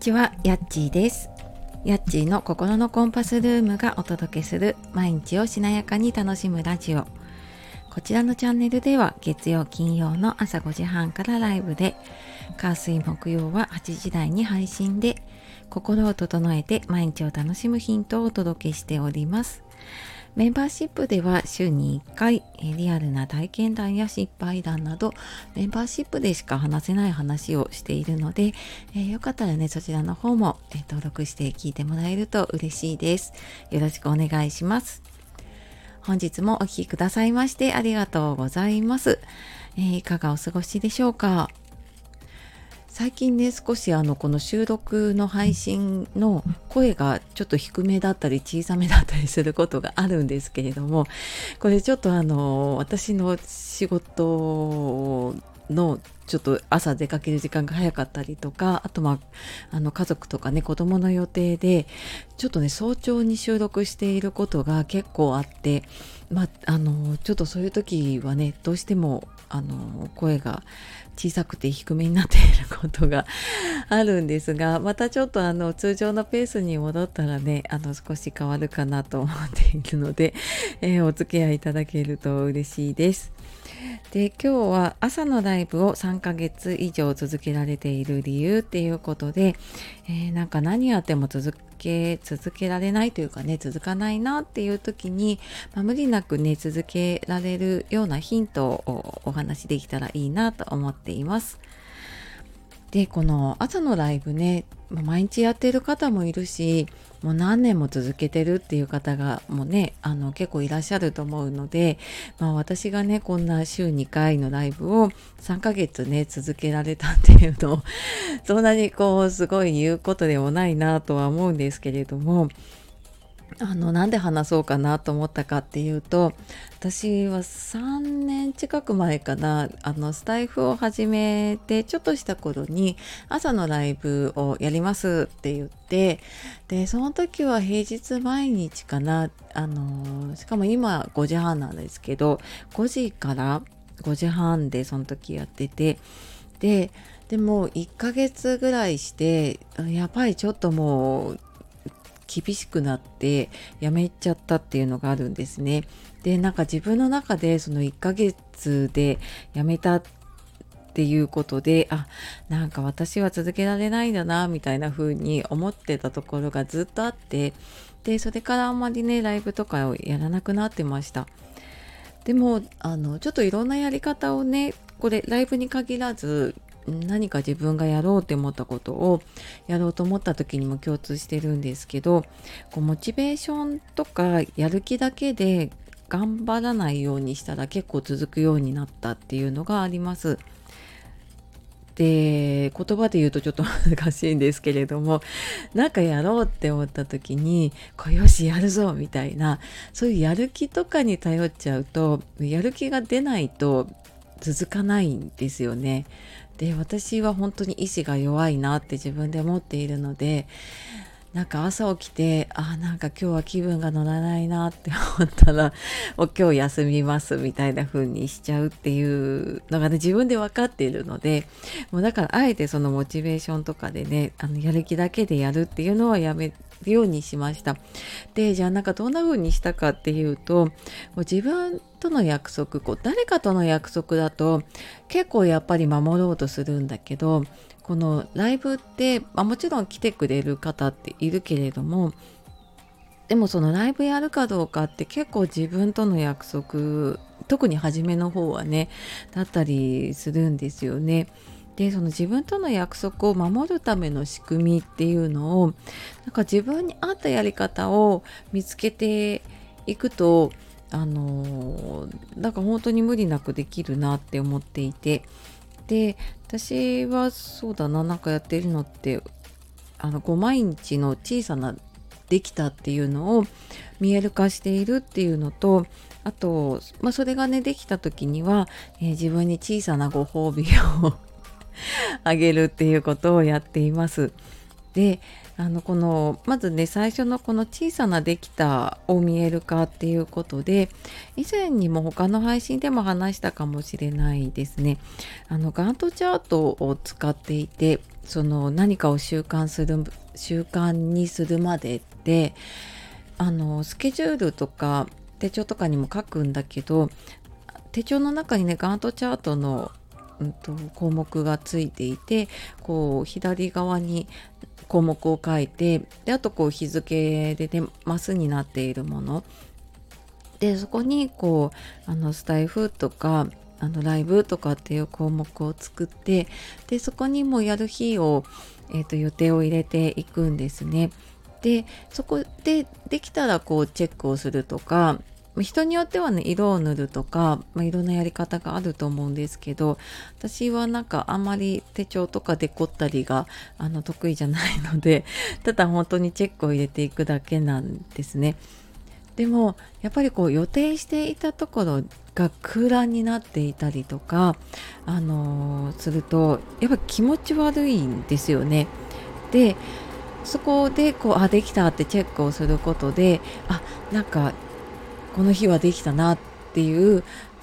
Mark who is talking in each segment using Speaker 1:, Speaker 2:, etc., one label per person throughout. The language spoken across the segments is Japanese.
Speaker 1: ちは、やっちーです。やっちーの心のコンパスルームがお届けする毎日をしなやかに楽しむラジオ。こちらのチャンネルでは月曜金曜の朝5時半からライブで、火水木曜は8時台に配信で、心を整えて毎日を楽しむヒントをお届けしております。メンバーシップでは週に1回リアルな体験談や失敗談などメンバーシップでしか話せない話をしているので、えー、よかったらねそちらの方も、え、登録して聞いてもらえると嬉しいです。よろしくお願いします。本日もお聴きくださいましてありがとうございます。え、いかがお過ごしでしょうか？最近ね少しあのこの収録の配信の声がちょっと低めだったり小さめだったりすることがあるんですけれどもこれちょっとあの私の仕事のちょっと朝出かける時間が早かったりとかあとまああの家族とかね子供の予定でちょっとね早朝に収録していることが結構あってまああのちょっとそういう時はねどうしてもあの声が小さくて低めになっていることがあるんですがまたちょっとあの通常のペースに戻ったらねあの少し変わるかなと思っているので、えー、お付き合いいただけると嬉しいです。で今日は朝のライブを3ヶ月以上続けられている理由っていうことで、えー、なんか何やっても続け続けられないというかね続かないなっていう時に、まあ、無理なくね続けられるようなヒントをお話しできたらいいなと思っています。でこの朝のライブね毎日やってる方もいるしもう何年も続けてるっていう方がもうねあの結構いらっしゃると思うので、まあ、私がねこんな週2回のライブを3ヶ月ね続けられたっていうのをそんなにこうすごい言うことでもないなとは思うんですけれどもあのなんで話そうかなと思ったかっていうと私は3年近く前かなあのスタイフを始めてちょっとした頃に朝のライブをやりますって言ってでその時は平日毎日かなあのしかも今5時半なんですけど5時から5時半でその時やっててででも1ヶ月ぐらいしてやっぱりちょっともう厳しくなってやめちゃったっていうのがあるんですね。でなんか自分の中でその1ヶ月でやめたっていうことであなんか私は続けられないんだなみたいな風に思ってたところがずっとあってでそれからあんまりねライブとかをやらなくなってました。でもあのちょっといろんなやり方をねこれライブに限らず何か自分がやろうって思ったことをやろうと思った時にも共通してるんですけどこうモチベーションとかやる気だけで頑張らないようにしたら結構続くようになったっていうのがあります。で言葉で言うとちょっと難しいんですけれどもなんかやろうって思った時にこよしやるぞみたいなそういうやる気とかに頼っちゃうとやる気が出ないと続かないんですよね。で私は本当に意志が弱いなって自分で思っているのでなんか朝起きてあなんか今日は気分が乗らないなって思ったら 今日休みますみたいな風にしちゃうっていうのがね自分で分かっているのでもうだからあえてそのモチベーションとかでねあのやる気だけでやるっていうのはやめるようにしました。でじゃあなんかどんな風にしたかっていうとう自分との約束こう誰かとの約束だと結構やっぱり守ろうとするんだけどこのライブって、まあ、もちろん来てくれる方っているけれどもでもそのライブやるかどうかって結構自分との約束特に初めの方はねだったりするんですよね。でその自分との約束を守るための仕組みっていうのをなんか自分に合ったやり方を見つけていくとあのなんか本当に無理なくできるなって思っていて。で私はそうだななんかやってるのってあのこう毎日の小さなできたっていうのを見える化しているっていうのとあと、まあ、それがねできた時には、えー、自分に小さなご褒美をあげるっていうことをやっています。であのこのまずね最初のこの小さなできたを見える化っていうことで以前にも他の配信でも話したかもしれないですねあのガントチャートを使っていてその何かを習慣する習慣にするまでってあのスケジュールとか手帳とかにも書くんだけど手帳の中にねガントチャートのうんと、項目がついていてこう左側に項目を書いてであとこう日付でねマスになっているものでそこにこうあのスタイフとかあのライブとかっていう項目を作ってでそこにもやる日を、えーと予定を入れていくんですね。でそこでできたらこうチェックをするとか人によってはね色を塗るとか、まあ、いろんなやり方があると思うんですけど私はなんかあんまり手帳とかデコったりがあの得意じゃないので ただ本当にチェックを入れていくだけなんですね。でもやっぱりこう予定していたところが空欄になっていたりとか、あのー、するとやっぱ気持ち悪いんですよね。でそこでこうあできたってチェックをすることであなんかこの日はできたなっていう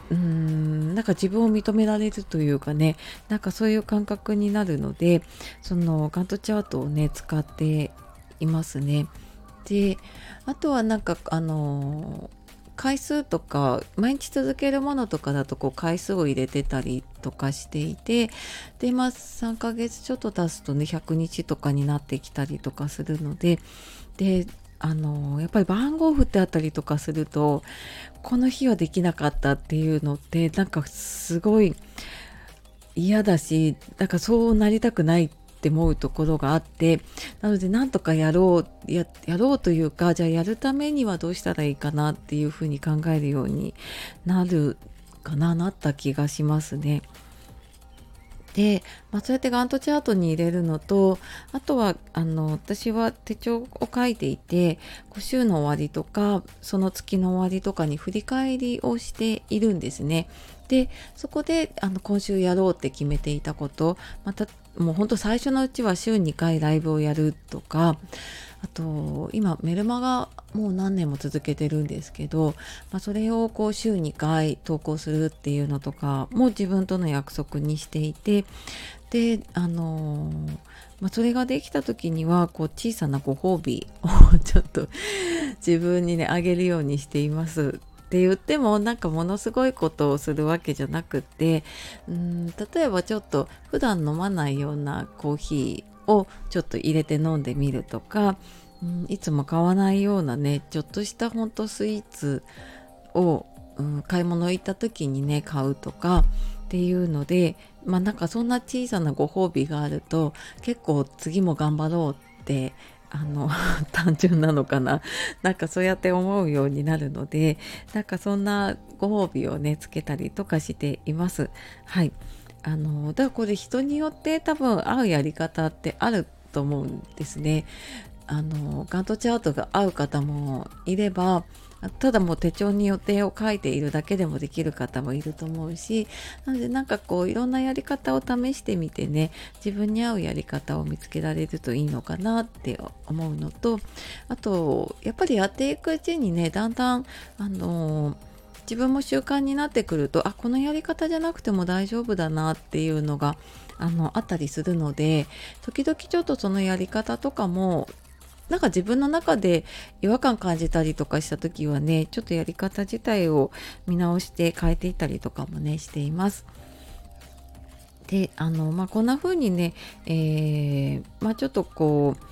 Speaker 1: うーんなんか自分を認められるというかねなんかそういう感覚になるのでそのガントチャートをね使っていますね。であとはなんかあの回数とか毎日続けるものとかだとこう回数を入れてたりとかしていてでまあ3ヶ月ちょっと経つとね100日とかになってきたりとかするのでであのやっぱり番号振ってあったりとかするとこの日はできなかったっていうのってなんかすごい嫌だしなんかそうなりたくないって思うところがあってなのでなんとかやろうややろうというかじゃあやるためにはどうしたらいいかなっていうふうに考えるようになるかななった気がしますね。で、まあ、そうやってガントチャートに入れるのとあとはあの私は手帳を書いていて週の終わりとかその月の終わりとかに振り返りをしているんですね。でそこであの今週やろうって決めていたこと。またもうほんと最初のうちは週2回ライブをやるとか。あと今メルマガもう何年も続けてるんですけど、まあ、それをこう週2回投稿するっていうのとかも自分との約束にしていて。であのー、まあ、それができた時にはこう小さなご褒美を ちょっと自分にねあげるようにしています。って言ってもなんかものすごいことをするわけじゃなくてうん例えばちょっと普段飲まないようなコーヒーをちょっと入れて飲んでみるとか、うん、いつも買わないようなねちょっとしたほんとスイーツを、うん、買い物行った時にね買うとかっていうのでまあなんかそんな小さなご褒美があると結構次も頑張ろうってあの 単純なのかな？なんかそうやって思うようになるのでなんかそんなご褒美をねつけたりとかしています。はい。あのだからこれ人によって多分合うやり方ってあると思うんですね。あのガントチャートが合う方もいればただもう手帳に予定を書いているだけでもできる方もいると思うしなのでなんかこういろんなやり方を試してみてね自分に合うやり方を見つけられるといいのかなって思うのとあとやっぱりやっていくうちにねだんだんあの自分も習慣になってくるとあこのやり方じゃなくても大丈夫だなっていうのがあのあったりするので時々ちょっとそのやり方とかもなんか自分の中で違和感感じたりとかした時はねちょっとやり方自体を見直して変えていったりとかもねしています。であのまあこんな風にね、えー、まあちょっとこう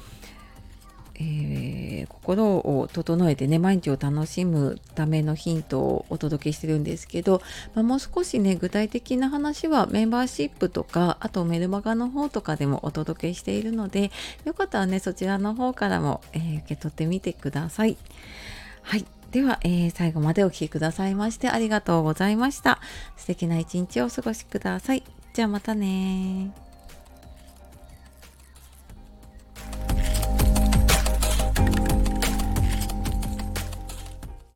Speaker 1: えー、心を整えてね毎日を楽しむためのヒントをお届けしてるんですけど、まあ、もう少しね具体的な話はメンバーシップとかあとメルマガの方とかでもお届けしているのでよかったらねそちらの方からも、えー、受け取ってみてください。はいでは、えー、最後までお聴きくださいましてありがとうございました。素敵な一日をお過ごしください。じゃあまたね